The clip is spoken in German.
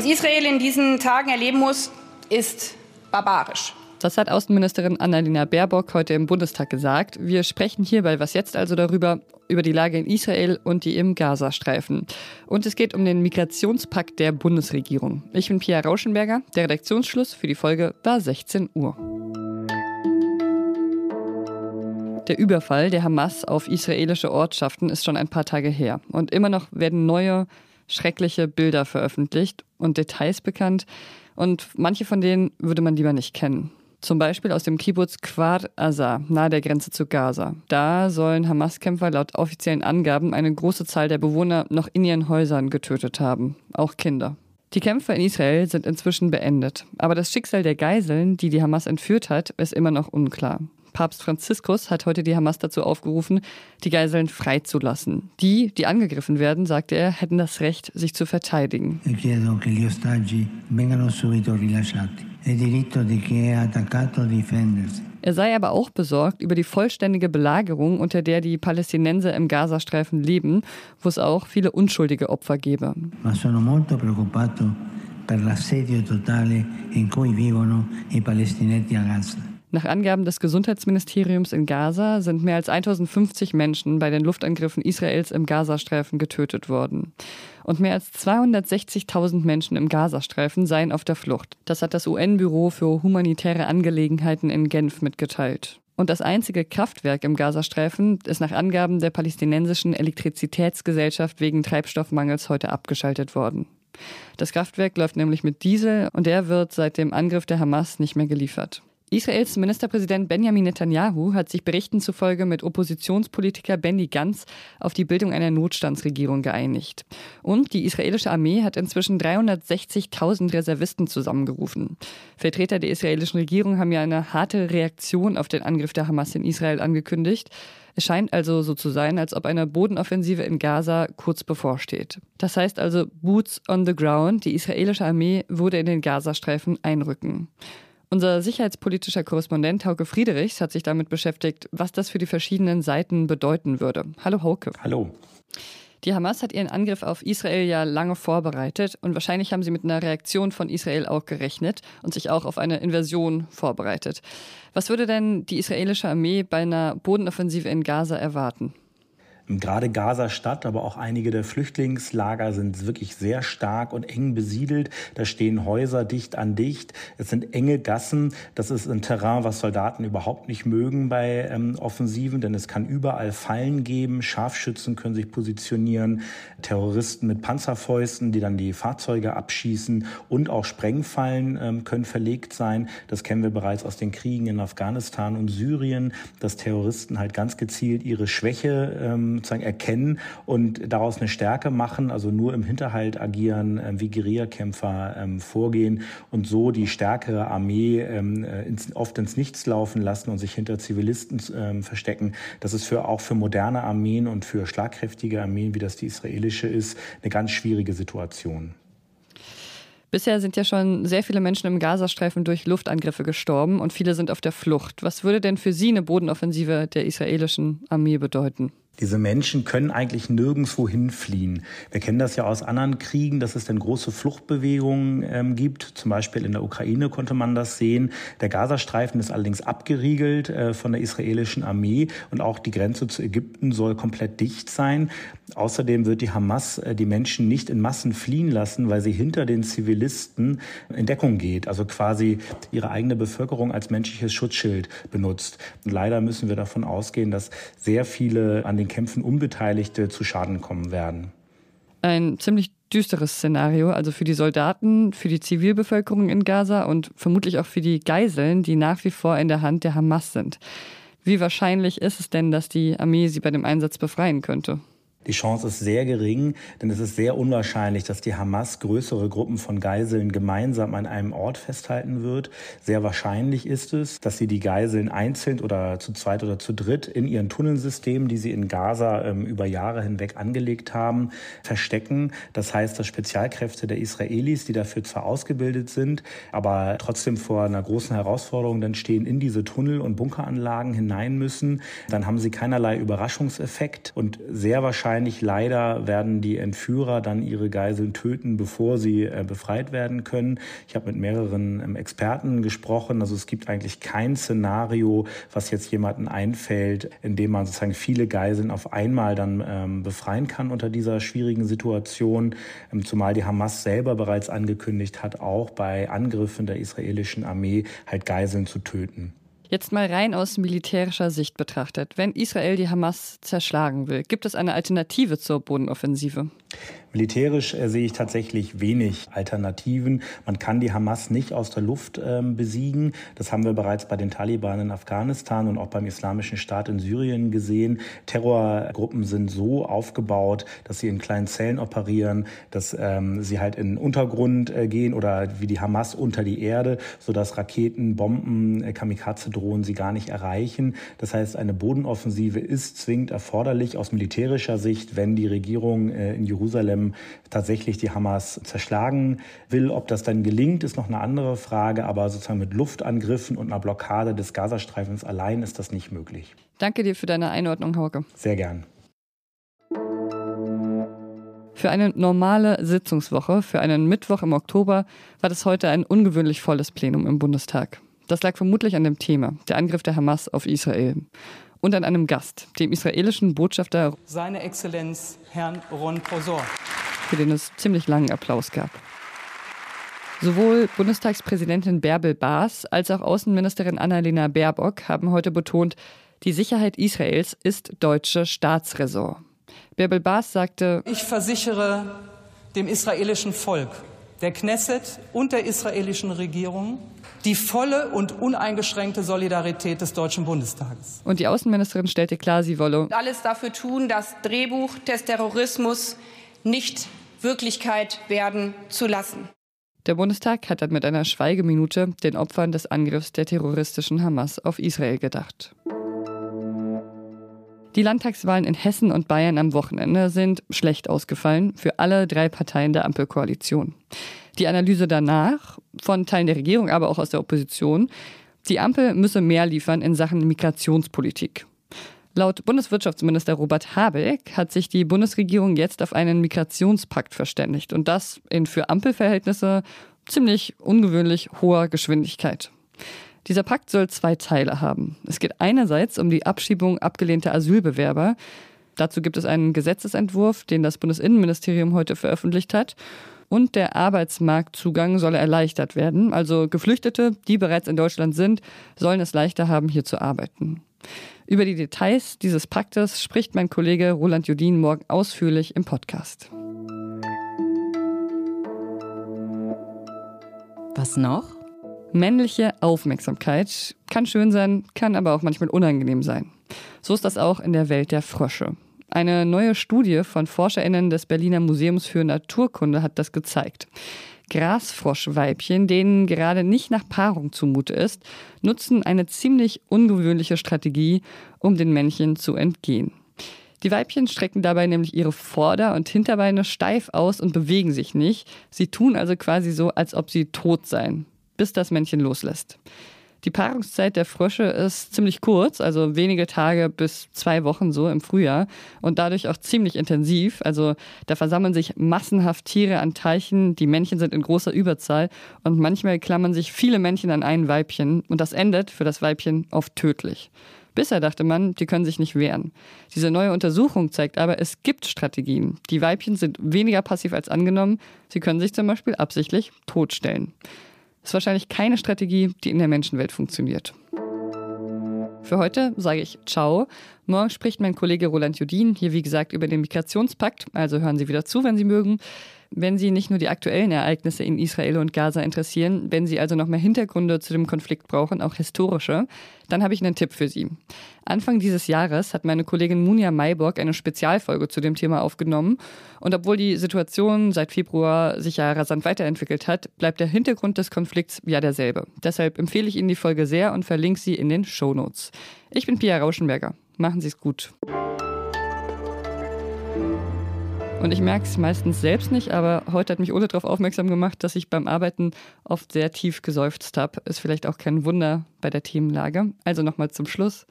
Was Israel in diesen Tagen erleben muss, ist barbarisch. Das hat Außenministerin Annalena Baerbock heute im Bundestag gesagt. Wir sprechen hierbei was jetzt also darüber, über die Lage in Israel und die im Gazastreifen. Und es geht um den Migrationspakt der Bundesregierung. Ich bin Pia Rauschenberger. Der Redaktionsschluss für die Folge war 16 Uhr. Der Überfall der Hamas auf israelische Ortschaften ist schon ein paar Tage her. Und immer noch werden neue, schreckliche Bilder veröffentlicht und Details bekannt. Und manche von denen würde man lieber nicht kennen. Zum Beispiel aus dem Kibbutz Kwar Aza, nahe der Grenze zu Gaza. Da sollen Hamas-Kämpfer laut offiziellen Angaben eine große Zahl der Bewohner noch in ihren Häusern getötet haben, auch Kinder. Die Kämpfe in Israel sind inzwischen beendet, aber das Schicksal der Geiseln, die die Hamas entführt hat, ist immer noch unklar. Papst Franziskus hat heute die Hamas dazu aufgerufen, die Geiseln freizulassen. Die, die angegriffen werden, sagte er, hätten das Recht, sich zu verteidigen. Ich er sei aber auch besorgt über die vollständige Belagerung, unter der die Palästinenser im Gazastreifen leben, wo es auch viele unschuldige Opfer gebe. Ma sono molto preoccupato per l'assedio totale in cui vivono i palestinesi a Gaza. Nach Angaben des Gesundheitsministeriums in Gaza sind mehr als 1050 Menschen bei den Luftangriffen Israels im Gazastreifen getötet worden. Und mehr als 260.000 Menschen im Gazastreifen seien auf der Flucht. Das hat das UN-Büro für humanitäre Angelegenheiten in Genf mitgeteilt. Und das einzige Kraftwerk im Gazastreifen ist nach Angaben der palästinensischen Elektrizitätsgesellschaft wegen Treibstoffmangels heute abgeschaltet worden. Das Kraftwerk läuft nämlich mit Diesel und der wird seit dem Angriff der Hamas nicht mehr geliefert. Israels Ministerpräsident Benjamin Netanyahu hat sich Berichten zufolge mit Oppositionspolitiker Benny Gantz auf die Bildung einer Notstandsregierung geeinigt. Und die israelische Armee hat inzwischen 360.000 Reservisten zusammengerufen. Vertreter der israelischen Regierung haben ja eine harte Reaktion auf den Angriff der Hamas in Israel angekündigt. Es scheint also so zu sein, als ob eine Bodenoffensive in Gaza kurz bevorsteht. Das heißt also Boots on the ground. Die israelische Armee würde in den Gazastreifen einrücken. Unser sicherheitspolitischer Korrespondent Hauke Friedrichs hat sich damit beschäftigt, was das für die verschiedenen Seiten bedeuten würde. Hallo Hauke. Hallo. Die Hamas hat ihren Angriff auf Israel ja lange vorbereitet und wahrscheinlich haben sie mit einer Reaktion von Israel auch gerechnet und sich auch auf eine Invasion vorbereitet. Was würde denn die israelische Armee bei einer Bodenoffensive in Gaza erwarten? Gerade Gaza-Stadt, aber auch einige der Flüchtlingslager sind wirklich sehr stark und eng besiedelt. Da stehen Häuser dicht an dicht. Es sind enge Gassen. Das ist ein Terrain, was Soldaten überhaupt nicht mögen bei ähm, Offensiven, denn es kann überall Fallen geben. Scharfschützen können sich positionieren, Terroristen mit Panzerfäusten, die dann die Fahrzeuge abschießen und auch Sprengfallen ähm, können verlegt sein. Das kennen wir bereits aus den Kriegen in Afghanistan und Syrien, dass Terroristen halt ganz gezielt ihre Schwäche ähm, sozusagen erkennen und daraus eine Stärke machen, also nur im Hinterhalt agieren, äh, wie Guerillakämpfer ähm, vorgehen und so die stärkere Armee ähm, äh, oft ins Nichts laufen lassen und sich hinter Zivilisten ähm, verstecken. Das ist für auch für moderne Armeen und für schlagkräftige Armeen, wie das die israelische ist, eine ganz schwierige Situation. Bisher sind ja schon sehr viele Menschen im Gazastreifen durch Luftangriffe gestorben und viele sind auf der Flucht. Was würde denn für Sie eine Bodenoffensive der israelischen Armee bedeuten? Diese Menschen können eigentlich nirgendwo hinfliehen. Wir kennen das ja aus anderen Kriegen, dass es dann große Fluchtbewegungen ähm, gibt. Zum Beispiel in der Ukraine konnte man das sehen. Der Gazastreifen ist allerdings abgeriegelt äh, von der israelischen Armee und auch die Grenze zu Ägypten soll komplett dicht sein. Außerdem wird die Hamas äh, die Menschen nicht in Massen fliehen lassen, weil sie hinter den Zivilisten in Deckung geht, also quasi ihre eigene Bevölkerung als menschliches Schutzschild benutzt. Und leider müssen wir davon ausgehen, dass sehr viele an den Kämpfen Unbeteiligte zu Schaden kommen werden. Ein ziemlich düsteres Szenario, also für die Soldaten, für die Zivilbevölkerung in Gaza und vermutlich auch für die Geiseln, die nach wie vor in der Hand der Hamas sind. Wie wahrscheinlich ist es denn, dass die Armee sie bei dem Einsatz befreien könnte? Die Chance ist sehr gering, denn es ist sehr unwahrscheinlich, dass die Hamas größere Gruppen von Geiseln gemeinsam an einem Ort festhalten wird. Sehr wahrscheinlich ist es, dass sie die Geiseln einzeln oder zu zweit oder zu dritt in ihren Tunnelsystemen, die sie in Gaza ähm, über Jahre hinweg angelegt haben, verstecken. Das heißt, dass Spezialkräfte der Israelis, die dafür zwar ausgebildet sind, aber trotzdem vor einer großen Herausforderung dann stehen, in diese Tunnel- und Bunkeranlagen hinein müssen. Dann haben sie keinerlei Überraschungseffekt und sehr wahrscheinlich wahrscheinlich leider werden die Entführer dann ihre Geiseln töten, bevor sie äh, befreit werden können. Ich habe mit mehreren ähm, Experten gesprochen. Also es gibt eigentlich kein Szenario, was jetzt jemanden einfällt, in dem man sozusagen viele Geiseln auf einmal dann ähm, befreien kann unter dieser schwierigen Situation. Ähm, zumal die Hamas selber bereits angekündigt hat, auch bei Angriffen der israelischen Armee halt Geiseln zu töten. Jetzt mal rein aus militärischer Sicht betrachtet. Wenn Israel die Hamas zerschlagen will, gibt es eine Alternative zur Bodenoffensive? Militärisch äh, sehe ich tatsächlich wenig Alternativen. Man kann die Hamas nicht aus der Luft ähm, besiegen. Das haben wir bereits bei den Taliban in Afghanistan und auch beim Islamischen Staat in Syrien gesehen. Terrorgruppen sind so aufgebaut, dass sie in kleinen Zellen operieren, dass ähm, sie halt in den Untergrund äh, gehen oder wie die Hamas unter die Erde, sodass Raketen, Bomben, äh, Kamikaze-Drohnen sie gar nicht erreichen. Das heißt, eine Bodenoffensive ist zwingend erforderlich aus militärischer Sicht, wenn die Regierung äh, in Jerusalem tatsächlich die Hamas zerschlagen will. Ob das dann gelingt, ist noch eine andere Frage, aber sozusagen mit Luftangriffen und einer Blockade des Gazastreifens allein ist das nicht möglich. Danke dir für deine Einordnung, Hauke. Sehr gern. Für eine normale Sitzungswoche, für einen Mittwoch im Oktober, war das heute ein ungewöhnlich volles Plenum im Bundestag. Das lag vermutlich an dem Thema, der Angriff der Hamas auf Israel und an einem Gast, dem israelischen Botschafter Seine Exzellenz Herrn Ron Prosor, für den es ziemlich langen Applaus gab. Sowohl Bundestagspräsidentin Bärbel Baas als auch Außenministerin Annalena Baerbock haben heute betont, die Sicherheit Israels ist deutsche Staatsräson. Bärbel Baas sagte, ich versichere dem israelischen Volk, der Knesset und der israelischen Regierung, die volle und uneingeschränkte Solidarität des Deutschen Bundestages. Und die Außenministerin stellte klar, sie wolle alles dafür tun, das Drehbuch des Terrorismus nicht Wirklichkeit werden zu lassen. Der Bundestag hat dann mit einer Schweigeminute den Opfern des Angriffs der terroristischen Hamas auf Israel gedacht. Die Landtagswahlen in Hessen und Bayern am Wochenende sind schlecht ausgefallen für alle drei Parteien der Ampelkoalition. Die Analyse danach von Teilen der Regierung, aber auch aus der Opposition, die Ampel müsse mehr liefern in Sachen Migrationspolitik. Laut Bundeswirtschaftsminister Robert Habeck hat sich die Bundesregierung jetzt auf einen Migrationspakt verständigt und das in für Ampelverhältnisse ziemlich ungewöhnlich hoher Geschwindigkeit. Dieser Pakt soll zwei Teile haben. Es geht einerseits um die Abschiebung abgelehnter Asylbewerber. Dazu gibt es einen Gesetzesentwurf, den das Bundesinnenministerium heute veröffentlicht hat. Und der Arbeitsmarktzugang soll erleichtert werden. Also Geflüchtete, die bereits in Deutschland sind, sollen es leichter haben, hier zu arbeiten. Über die Details dieses Paktes spricht mein Kollege Roland Judin morgen ausführlich im Podcast. Was noch? Männliche Aufmerksamkeit kann schön sein, kann aber auch manchmal unangenehm sein. So ist das auch in der Welt der Frösche. Eine neue Studie von ForscherInnen des Berliner Museums für Naturkunde hat das gezeigt. Grasfroschweibchen, denen gerade nicht nach Paarung zumute ist, nutzen eine ziemlich ungewöhnliche Strategie, um den Männchen zu entgehen. Die Weibchen strecken dabei nämlich ihre Vorder- und Hinterbeine steif aus und bewegen sich nicht. Sie tun also quasi so, als ob sie tot seien bis das Männchen loslässt. Die Paarungszeit der Frösche ist ziemlich kurz, also wenige Tage bis zwei Wochen so im Frühjahr und dadurch auch ziemlich intensiv. Also da versammeln sich massenhaft Tiere an Teichen, die Männchen sind in großer Überzahl und manchmal klammern sich viele Männchen an ein Weibchen und das endet für das Weibchen oft tödlich. Bisher dachte man, die können sich nicht wehren. Diese neue Untersuchung zeigt aber, es gibt Strategien. Die Weibchen sind weniger passiv als angenommen. Sie können sich zum Beispiel absichtlich totstellen. Ist wahrscheinlich keine Strategie, die in der Menschenwelt funktioniert. Für heute sage ich Ciao. Morgen spricht mein Kollege Roland Judin hier, wie gesagt, über den Migrationspakt. Also hören Sie wieder zu, wenn Sie mögen. Wenn Sie nicht nur die aktuellen Ereignisse in Israel und Gaza interessieren, wenn Sie also noch mehr Hintergründe zu dem Konflikt brauchen, auch historische, dann habe ich einen Tipp für Sie. Anfang dieses Jahres hat meine Kollegin Munja Mayborg eine Spezialfolge zu dem Thema aufgenommen. Und obwohl die Situation seit Februar sich ja rasant weiterentwickelt hat, bleibt der Hintergrund des Konflikts ja derselbe. Deshalb empfehle ich Ihnen die Folge sehr und verlinke sie in den Show Notes. Ich bin Pia Rauschenberger. Machen Sie es gut. Und ich merke es meistens selbst nicht, aber heute hat mich Ole darauf aufmerksam gemacht, dass ich beim Arbeiten oft sehr tief geseufzt habe. Ist vielleicht auch kein Wunder bei der Themenlage. Also nochmal zum Schluss.